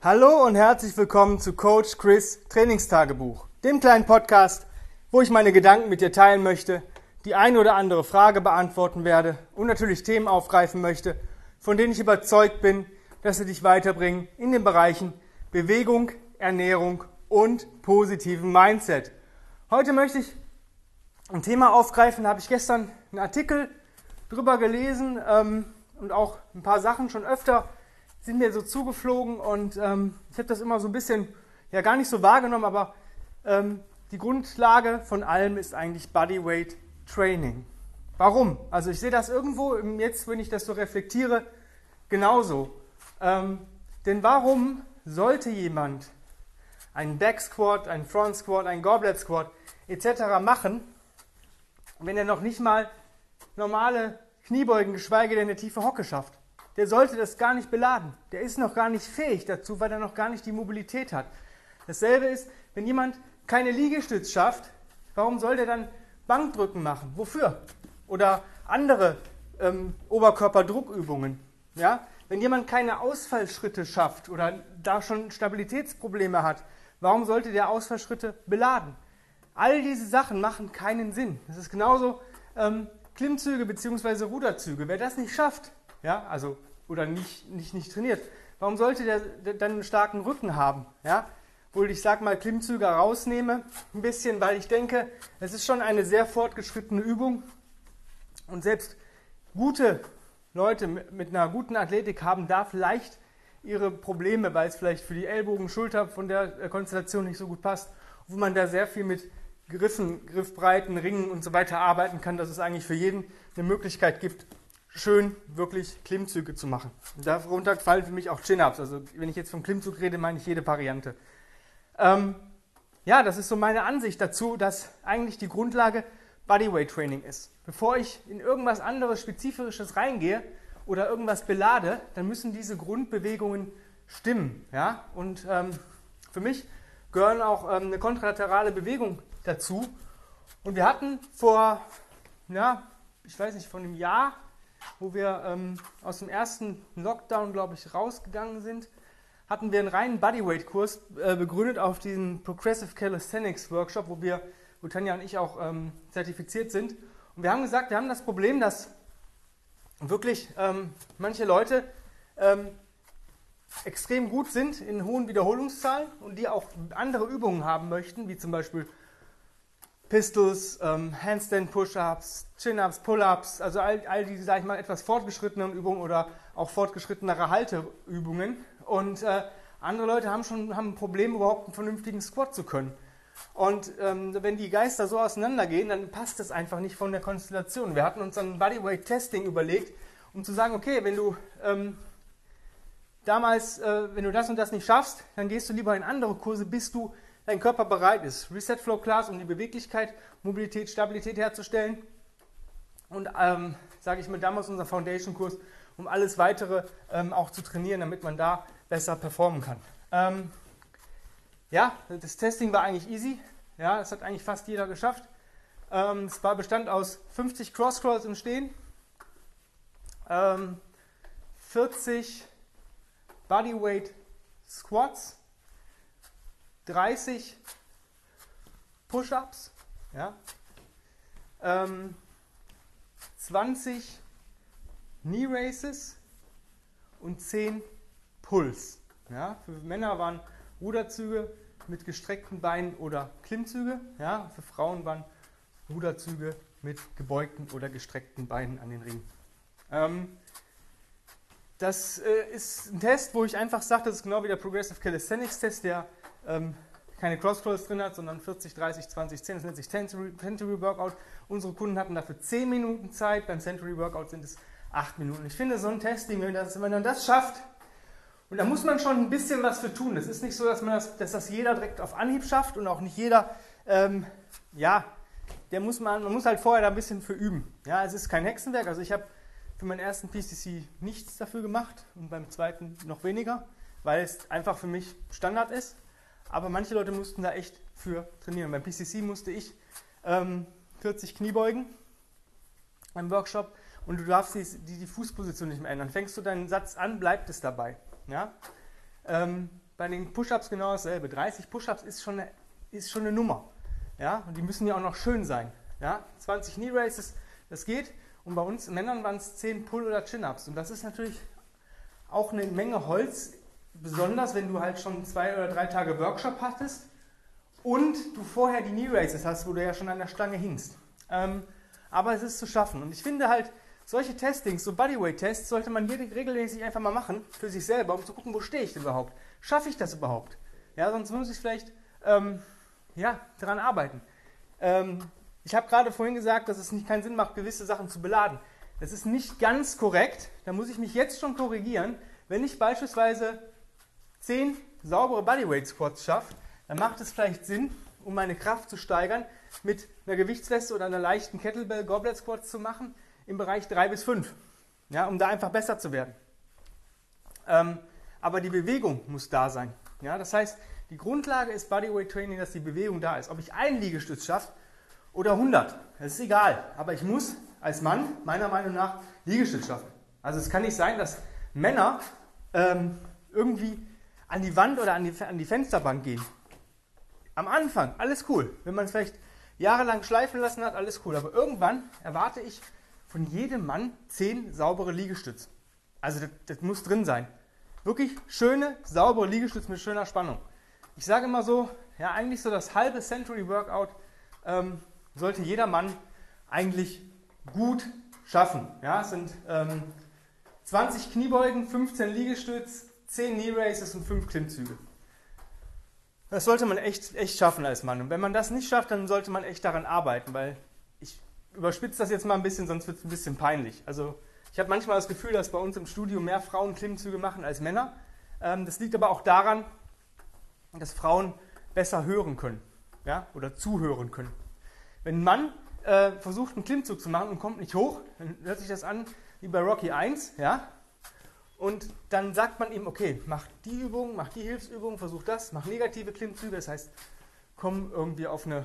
Hallo und herzlich willkommen zu Coach Chris Trainingstagebuch, dem kleinen Podcast, wo ich meine Gedanken mit dir teilen möchte, die eine oder andere Frage beantworten werde und natürlich Themen aufgreifen möchte, von denen ich überzeugt bin, dass sie dich weiterbringen in den Bereichen Bewegung, Ernährung und positiven Mindset. Heute möchte ich ein Thema aufgreifen, da habe ich gestern einen Artikel drüber gelesen ähm, und auch ein paar Sachen schon öfter sind mir so zugeflogen und ähm, ich habe das immer so ein bisschen, ja gar nicht so wahrgenommen, aber ähm, die Grundlage von allem ist eigentlich Bodyweight Training. Warum? Also ich sehe das irgendwo jetzt, wenn ich das so reflektiere, genauso. Ähm, denn warum sollte jemand einen Back Squat, einen Front Squat, einen Goblet Squat etc. machen, wenn er noch nicht mal normale Kniebeugen, geschweige denn eine tiefe Hocke schafft? Der sollte das gar nicht beladen. Der ist noch gar nicht fähig dazu, weil er noch gar nicht die Mobilität hat. Dasselbe ist, wenn jemand keine Liegestütz schafft, warum soll der dann Bankdrücken machen? Wofür? Oder andere ähm, Oberkörperdruckübungen. Ja? Wenn jemand keine Ausfallschritte schafft oder da schon Stabilitätsprobleme hat, warum sollte der Ausfallschritte beladen? All diese Sachen machen keinen Sinn. Das ist genauso ähm, Klimmzüge bzw. Ruderzüge. Wer das nicht schafft, ja, also oder nicht, nicht, nicht trainiert. Warum sollte der, dann einen starken Rücken haben? Ja? Obwohl ich sage mal Klimmzüge rausnehme, ein bisschen, weil ich denke, es ist schon eine sehr fortgeschrittene Übung und selbst gute Leute mit einer guten Athletik haben da vielleicht ihre Probleme, weil es vielleicht für die Ellbogen, Schulter von der äh, Konstellation nicht so gut passt, wo man da sehr viel mit Griffen, Griffbreiten, Ringen und so weiter arbeiten kann, dass es eigentlich für jeden eine Möglichkeit gibt, schön wirklich Klimmzüge zu machen. darunter fallen für mich auch Chin-Ups. Also wenn ich jetzt vom Klimmzug rede, meine ich jede Variante. Ähm, ja, das ist so meine Ansicht dazu, dass eigentlich die Grundlage Bodyweight Training ist. Bevor ich in irgendwas anderes Spezifisches reingehe oder irgendwas belade, dann müssen diese Grundbewegungen stimmen. Ja? Und ähm, für mich gehören auch ähm, eine kontralaterale Bewegung dazu. Und wir hatten vor, ja, ich weiß nicht, von einem Jahr wo wir ähm, aus dem ersten Lockdown, glaube ich, rausgegangen sind, hatten wir einen reinen Bodyweight-Kurs äh, begründet auf diesem Progressive Calisthenics Workshop, wo wir, wo Tanja und ich auch ähm, zertifiziert sind. Und wir haben gesagt, wir haben das Problem, dass wirklich ähm, manche Leute ähm, extrem gut sind in hohen Wiederholungszahlen und die auch andere Übungen haben möchten, wie zum Beispiel Pistols, ähm, Handstand Push-Ups, Chin-Ups, Pull-Ups, also all, all diese, sag ich mal, etwas fortgeschrittenen Übungen oder auch fortgeschrittenere Halteübungen. Und äh, andere Leute haben schon haben ein Problem, überhaupt einen vernünftigen Squat zu können. Und ähm, wenn die Geister so auseinandergehen, dann passt das einfach nicht von der Konstellation. Wir hatten uns ein Bodyweight Testing überlegt, um zu sagen, okay, wenn du ähm, damals, äh, wenn du das und das nicht schaffst, dann gehst du lieber in andere Kurse, bis du dein Körper bereit ist. Reset Flow Class, um die Beweglichkeit, Mobilität, Stabilität herzustellen. Und ähm, sage ich mir damals unser Foundation-Kurs, um alles weitere ähm, auch zu trainieren, damit man da besser performen kann. Ähm, ja, das Testing war eigentlich easy. Ja, das hat eigentlich fast jeder geschafft. Ähm, es war bestand aus 50 Cross-Crawls im Stehen, 40 ähm, Bodyweight Squats, 30 Push-ups, ja, ähm, 20 Knee Races und 10 Pulls. Ja. Für Männer waren Ruderzüge mit gestreckten Beinen oder Klimmzüge. Ja. Für Frauen waren Ruderzüge mit gebeugten oder gestreckten Beinen an den Ringen. Ähm, das äh, ist ein Test, wo ich einfach sage, das ist genau wie der Progressive Calisthenics Test, der ähm, keine Cross-Crawls drin hat, sondern 40, 30, 20, 10. Das nennt sich Century Workout. Unsere Kunden hatten dafür 10 Minuten Zeit. Beim Century Workout sind es 8 Minuten. Ich finde, so ein Testing, wenn, das, wenn man das schafft, und da muss man schon ein bisschen was für tun. Es ist nicht so, dass, man das, dass das jeder direkt auf Anhieb schafft und auch nicht jeder, ähm, ja, der muss man, man muss halt vorher da ein bisschen für üben. Ja, es ist kein Hexenwerk. Also ich habe für meinen ersten PCC nichts dafür gemacht und beim zweiten noch weniger, weil es einfach für mich Standard ist. Aber manche Leute mussten da echt für trainieren. Beim PCC musste ich ähm, 40 Kniebeugen beim Workshop und du darfst die, die, die, Fußposition nicht mehr ändern. Fängst du deinen Satz an, bleibt es dabei. Ja? Ähm, bei den Push-Ups genau dasselbe. 30 Push-Ups ist schon, eine, ist schon eine Nummer. Ja? Und die müssen ja auch noch schön sein. Ja? 20 Knee Races, das geht. Und bei uns Männern waren es 10 Pull- oder Chin-Ups. Und das ist natürlich auch eine Menge Holz, besonders wenn du halt schon zwei oder drei Tage Workshop hattest und du vorher die Knee Races hast, wo du ja schon an der Stange hingst. Ähm, aber es ist zu schaffen. Und ich finde halt, solche Testings, so Bodyweight-Tests, sollte man jede, regelmäßig einfach mal machen für sich selber, um zu gucken, wo stehe ich denn überhaupt? Schaffe ich das überhaupt? Ja, sonst muss ich vielleicht ähm, ja, daran arbeiten. Ähm, ich habe gerade vorhin gesagt, dass es nicht keinen Sinn macht, gewisse Sachen zu beladen. Das ist nicht ganz korrekt. Da muss ich mich jetzt schon korrigieren. Wenn ich beispielsweise 10 saubere Bodyweight Squats schaffe, dann macht es vielleicht Sinn, um meine Kraft zu steigern, mit einer Gewichtsweste oder einer leichten Kettlebell Goblet Squats zu machen im Bereich 3 bis 5, ja, um da einfach besser zu werden. Ähm, aber die Bewegung muss da sein. Ja, das heißt, die Grundlage ist Bodyweight Training, dass die Bewegung da ist. Ob ich einen Liegestütz schaffe oder 100, das ist egal. Aber ich muss als Mann meiner Meinung nach Liegestütz schaffen. Also es kann nicht sein, dass Männer ähm, irgendwie an die Wand oder an die, an die Fensterbank gehen. Am Anfang, alles cool. Wenn man es vielleicht jahrelang schleifen lassen hat, alles cool. Aber irgendwann erwarte ich von jedem Mann zehn saubere Liegestütze. Also das, das muss drin sein. Wirklich schöne, saubere Liegestütze mit schöner Spannung. Ich sage immer so, ja, eigentlich so das halbe Century Workout ähm, sollte jeder Mann eigentlich gut schaffen. Ja, es sind ähm, 20 Kniebeugen, 15 Liegestütz, 10 Knee Races und 5 Klimmzüge. Das sollte man echt, echt schaffen als Mann. Und wenn man das nicht schafft, dann sollte man echt daran arbeiten, weil ich überspitze das jetzt mal ein bisschen, sonst wird es ein bisschen peinlich. Also ich habe manchmal das Gefühl, dass bei uns im Studio mehr Frauen Klimmzüge machen als Männer. Ähm, das liegt aber auch daran, dass Frauen besser hören können ja, oder zuhören können. Wenn ein Mann äh, versucht, einen Klimmzug zu machen und kommt nicht hoch, dann hört sich das an wie bei Rocky 1, ja, und dann sagt man ihm, okay, mach die Übung, mach die Hilfsübung, versuch das, mach negative Klimmzüge, das heißt, komm irgendwie auf eine,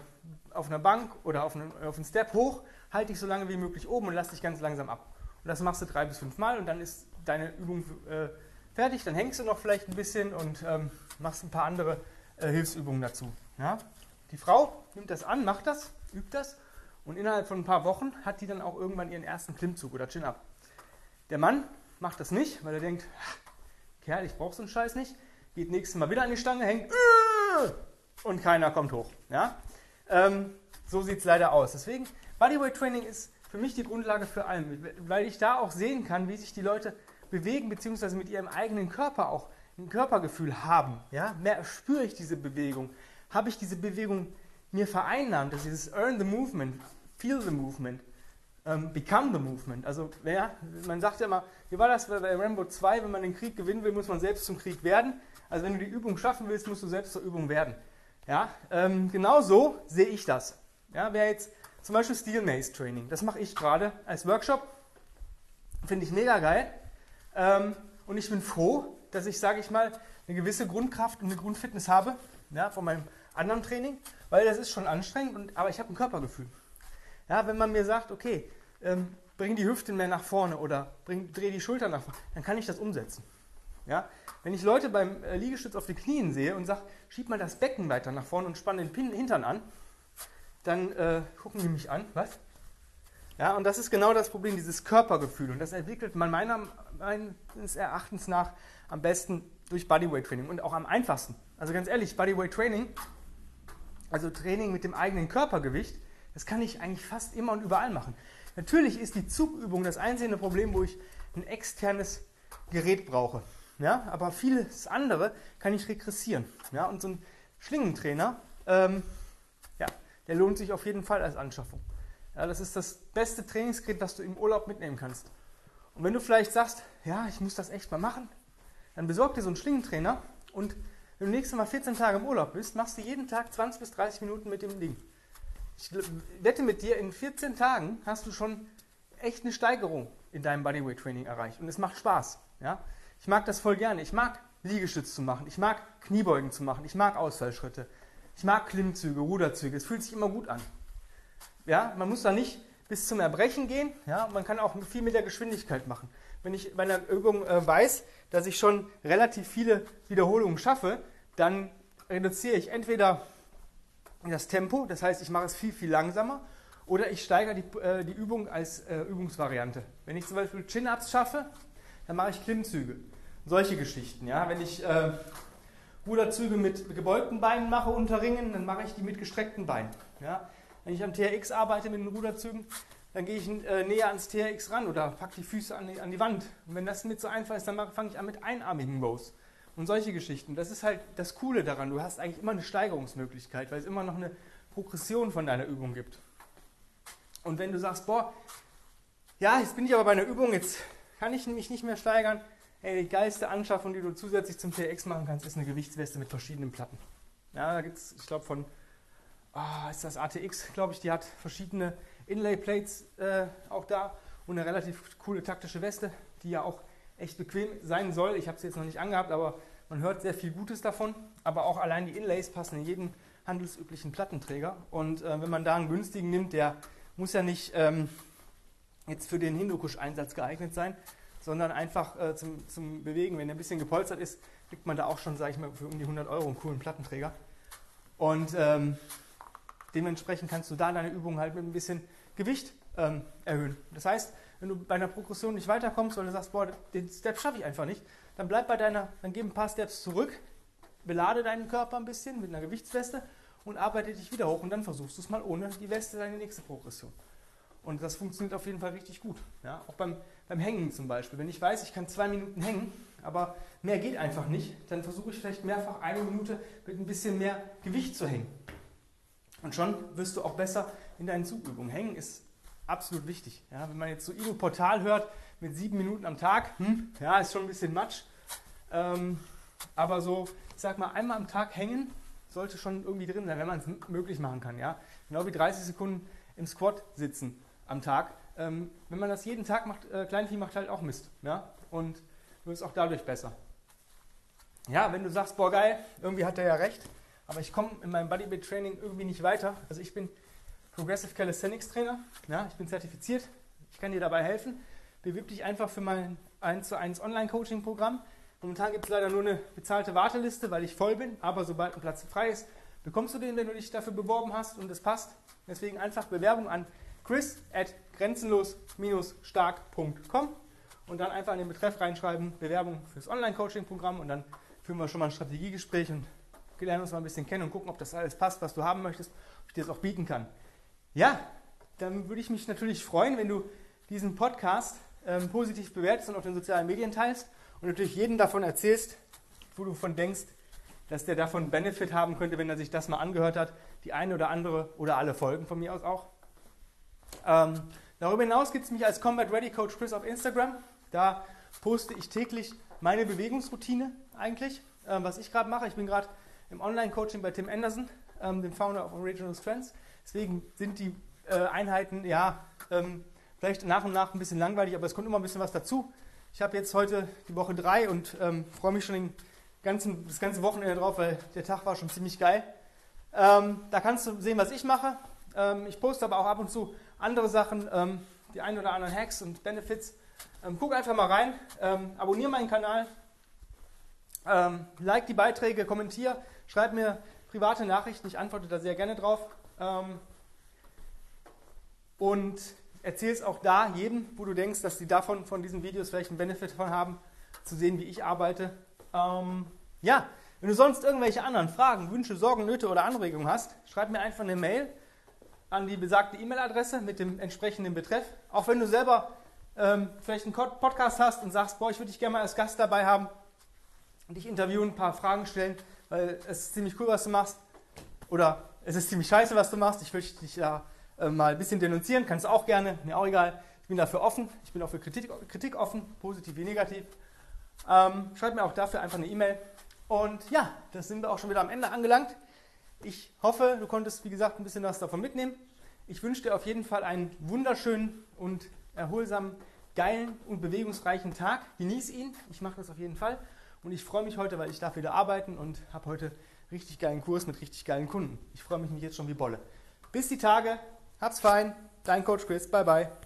auf eine Bank oder auf einen, auf einen Step hoch, halte dich so lange wie möglich oben und lass dich ganz langsam ab. Und das machst du drei bis fünf Mal und dann ist deine Übung äh, fertig. Dann hängst du noch vielleicht ein bisschen und ähm, machst ein paar andere äh, Hilfsübungen dazu. Ja? Die Frau nimmt das an, macht das, übt das und innerhalb von ein paar Wochen hat die dann auch irgendwann ihren ersten Klimmzug oder Chin-Up. Der Mann macht das nicht, weil er denkt, Kerl, ich brauche so einen Scheiß nicht. Geht nächstes Mal wieder an die Stange, hängt äh, und keiner kommt hoch. Ja? Ähm, so sieht es leider aus. Deswegen, Bodyweight Training ist für mich die Grundlage für allem, weil ich da auch sehen kann, wie sich die Leute bewegen, beziehungsweise mit ihrem eigenen Körper auch ein Körpergefühl haben. Ja? Mehr spüre ich diese Bewegung. Habe ich diese Bewegung mir vereinnahmt, dass dieses Earn the Movement, Feel the Movement, ähm, become the movement. Also ja, man sagt ja immer, wie war das bei Rambo 2, wenn man den Krieg gewinnen will, muss man selbst zum Krieg werden. Also wenn du die Übung schaffen willst, musst du selbst zur Übung werden. Ja, ähm, genau so sehe ich das. Ja, wer jetzt zum Beispiel Steel Mace Training, das mache ich gerade als Workshop, finde ich mega geil. Ähm, und ich bin froh, dass ich, sage ich mal, eine gewisse Grundkraft und eine Grundfitness habe ja, von meinem anderen Training, weil das ist schon anstrengend, und, aber ich habe ein Körpergefühl. Ja, wenn man mir sagt, okay, ähm, bring die Hüften mehr nach vorne oder bring, dreh die Schultern nach vorne, dann kann ich das umsetzen. Ja? Wenn ich Leute beim äh, Liegestütz auf den Knien sehe und sage, schieb mal das Becken weiter nach vorne und spann den Pin Hintern an, dann äh, gucken die mich an, was? Ja, und das ist genau das Problem, dieses Körpergefühl. Und das entwickelt man meiner, meines Erachtens nach am besten durch Bodyweight Training und auch am einfachsten. Also ganz ehrlich, Bodyweight Training, also Training mit dem eigenen Körpergewicht, das kann ich eigentlich fast immer und überall machen. Natürlich ist die Zugübung das einzige Problem, wo ich ein externes Gerät brauche. Ja, aber vieles andere kann ich regressieren. Ja, und so ein Schlingentrainer, ähm, ja, der lohnt sich auf jeden Fall als Anschaffung. Ja, das ist das beste Trainingsgerät, das du im Urlaub mitnehmen kannst. Und wenn du vielleicht sagst, ja, ich muss das echt mal machen, dann besorg dir so einen Schlingentrainer und wenn du nächstes Mal 14 Tage im Urlaub bist, machst du jeden Tag 20 bis 30 Minuten mit dem Ding. Ich wette mit dir, in 14 Tagen hast du schon echt eine Steigerung in deinem Bodyweight Training erreicht. Und es macht Spaß. Ja? Ich mag das voll gerne. Ich mag Liegestütz zu machen. Ich mag Kniebeugen zu machen. Ich mag Ausfallschritte. Ich mag Klimmzüge, Ruderzüge. Es fühlt sich immer gut an. Ja, man muss da nicht bis zum Erbrechen gehen. Ja, man kann auch viel mit der Geschwindigkeit machen. wenn ich bei einer Übung äh, weiß, dass ich schon relativ viele Wiederholungen schaffe, dann reduziere ich entweder das Tempo, das heißt, ich mache es viel, viel langsamer, oder ich steigere die, äh, die Übung als äh, Übungsvariante. Wenn ich zum Beispiel Chin-Ups schaffe, dann mache ich Klimmzüge. Solche Geschichten. Ja? Wenn ich äh, Ruderzüge mit gebeugten Beinen mache unter Ringen, dann mache ich die mit gestreckten Beinen. Ja? Wenn ich am TRX arbeite mit den Ruderzügen, dann gehe ich äh, näher ans TRX ran oder packe die Füße an die, an die Wand. Und wenn das mit so einfach ist, dann fange ich an mit einarmigen Rows. Und solche Geschichten. Das ist halt das Coole daran. Du hast eigentlich immer eine Steigerungsmöglichkeit, weil es immer noch eine Progression von deiner Übung gibt. Und wenn du sagst, boah, ja, jetzt bin ich aber bei einer Übung, jetzt kann ich mich nicht mehr steigern. Hey, die geilste Anschaffung, die du zusätzlich zum TX machen kannst, ist eine Gewichtsweste mit verschiedenen Platten. Ja, da gibt es, ich glaube, von, oh, ist das ATX, glaube ich, die hat verschiedene Inlay-Plates äh, auch da und eine relativ coole taktische Weste, die ja auch echt bequem sein soll. Ich habe sie jetzt noch nicht angehabt, aber man hört sehr viel Gutes davon. Aber auch allein die Inlays passen in jeden handelsüblichen Plattenträger. Und äh, wenn man da einen günstigen nimmt, der muss ja nicht ähm, jetzt für den Hindukusch-Einsatz geeignet sein, sondern einfach äh, zum, zum Bewegen. Wenn der ein bisschen gepolstert ist, kriegt man da auch schon, sage ich mal, für um die 100 Euro einen coolen Plattenträger. Und ähm, dementsprechend kannst du da deine Übungen halt mit ein bisschen Gewicht ähm, erhöhen. Das heißt, wenn du bei einer Progression nicht weiterkommst, weil du sagst, boah, den Step schaffe ich einfach nicht, dann bleib bei deiner, dann geh ein paar Steps zurück, belade deinen Körper ein bisschen mit einer Gewichtsweste und arbeite dich wieder hoch und dann versuchst du es mal ohne die Weste deine nächste Progression. Und das funktioniert auf jeden Fall richtig gut. Ja? Auch beim, beim Hängen zum Beispiel. Wenn ich weiß, ich kann zwei Minuten hängen, aber mehr geht einfach nicht, dann versuche ich vielleicht mehrfach eine Minute mit ein bisschen mehr Gewicht zu hängen. Und schon wirst du auch besser in deinen Zugübungen. Hängen ist absolut wichtig. Ja? Wenn man jetzt so Ido Portal hört mit sieben Minuten am Tag, hm, ja, ist schon ein bisschen Matsch. Ähm, aber so, ich sag mal, einmal am Tag hängen sollte schon irgendwie drin sein, wenn man es möglich machen kann. Ja? Genau wie 30 Sekunden im Squat sitzen am Tag. Ähm, wenn man das jeden Tag macht, äh, Kleinvieh macht halt auch Mist. Ja? Und wirst auch dadurch besser. Ja, wenn du sagst, boah geil, irgendwie hat er ja recht, aber ich komme in meinem Bodybuild Training irgendwie nicht weiter. Also ich bin Progressive Calisthenics Trainer, ja, ich bin zertifiziert, ich kann dir dabei helfen. Bewirb dich einfach für mein 1 zu 1 Online Coaching Programm. Momentan gibt es leider nur eine bezahlte Warteliste, weil ich voll bin, aber sobald ein Platz frei ist, bekommst du den, wenn du dich dafür beworben hast und es passt. Deswegen einfach Bewerbung an chris at grenzenlos-stark.com und dann einfach in den Betreff reinschreiben, Bewerbung fürs Online-Coaching-Programm und dann führen wir schon mal ein Strategiegespräch und lernen uns mal ein bisschen kennen und gucken, ob das alles passt, was du haben möchtest, ob ich dir das auch bieten kann. Ja, dann würde ich mich natürlich freuen, wenn du diesen Podcast ähm, positiv bewertest und auf den sozialen Medien teilst und natürlich jeden davon erzählst, wo du von denkst, dass der davon Benefit haben könnte, wenn er sich das mal angehört hat. Die eine oder andere oder alle Folgen von mir aus auch. Ähm, darüber hinaus gibt es mich als Combat Ready Coach Chris auf Instagram. Da poste ich täglich meine Bewegungsroutine eigentlich, ähm, was ich gerade mache. Ich bin gerade im Online-Coaching bei Tim Anderson, ähm, dem Founder of Original Strengths. Deswegen sind die äh, Einheiten ja ähm, vielleicht nach und nach ein bisschen langweilig, aber es kommt immer ein bisschen was dazu. Ich habe jetzt heute die Woche drei und ähm, freue mich schon den ganzen, das ganze Wochenende drauf, weil der Tag war schon ziemlich geil. Ähm, da kannst du sehen, was ich mache. Ähm, ich poste aber auch ab und zu andere Sachen, ähm, die ein oder anderen Hacks und Benefits. Guck einfach mal rein, abonniere meinen Kanal, ähm, like die Beiträge, kommentiere, schreib mir private Nachrichten, ich antworte da sehr gerne drauf. Ähm, und erzähl es auch da jedem, wo du denkst, dass die davon von diesen Videos vielleicht einen Benefit davon haben, zu sehen, wie ich arbeite. Ähm, ja, wenn du sonst irgendwelche anderen Fragen, Wünsche, Sorgen, Nöte oder Anregungen hast, schreib mir einfach eine Mail an die besagte E-Mail-Adresse mit dem entsprechenden Betreff. Auch wenn du selber ähm, vielleicht einen Podcast hast und sagst, boah, ich würde dich gerne mal als Gast dabei haben und dich interviewen, ein paar Fragen stellen, weil es ist ziemlich cool, was du machst. Oder es ist ziemlich scheiße, was du machst. Ich möchte dich ja äh, mal ein bisschen denunzieren. Kannst du auch gerne, mir auch egal. Ich bin dafür offen. Ich bin auch für Kritik, Kritik offen, positiv wie negativ. Ähm, schreib mir auch dafür einfach eine E-Mail. Und ja, das sind wir auch schon wieder am Ende angelangt. Ich hoffe, du konntest, wie gesagt, ein bisschen was davon mitnehmen. Ich wünsche dir auf jeden Fall einen wunderschönen und erholsamen, geilen und bewegungsreichen Tag. Genieß ihn. Ich mache das auf jeden Fall. Und ich freue mich heute, weil ich darf wieder arbeiten und habe heute richtig geilen Kurs mit richtig geilen Kunden. Ich freue mich jetzt schon wie Bolle. Bis die Tage. Hab's fein. Dein Coach Chris. Bye bye.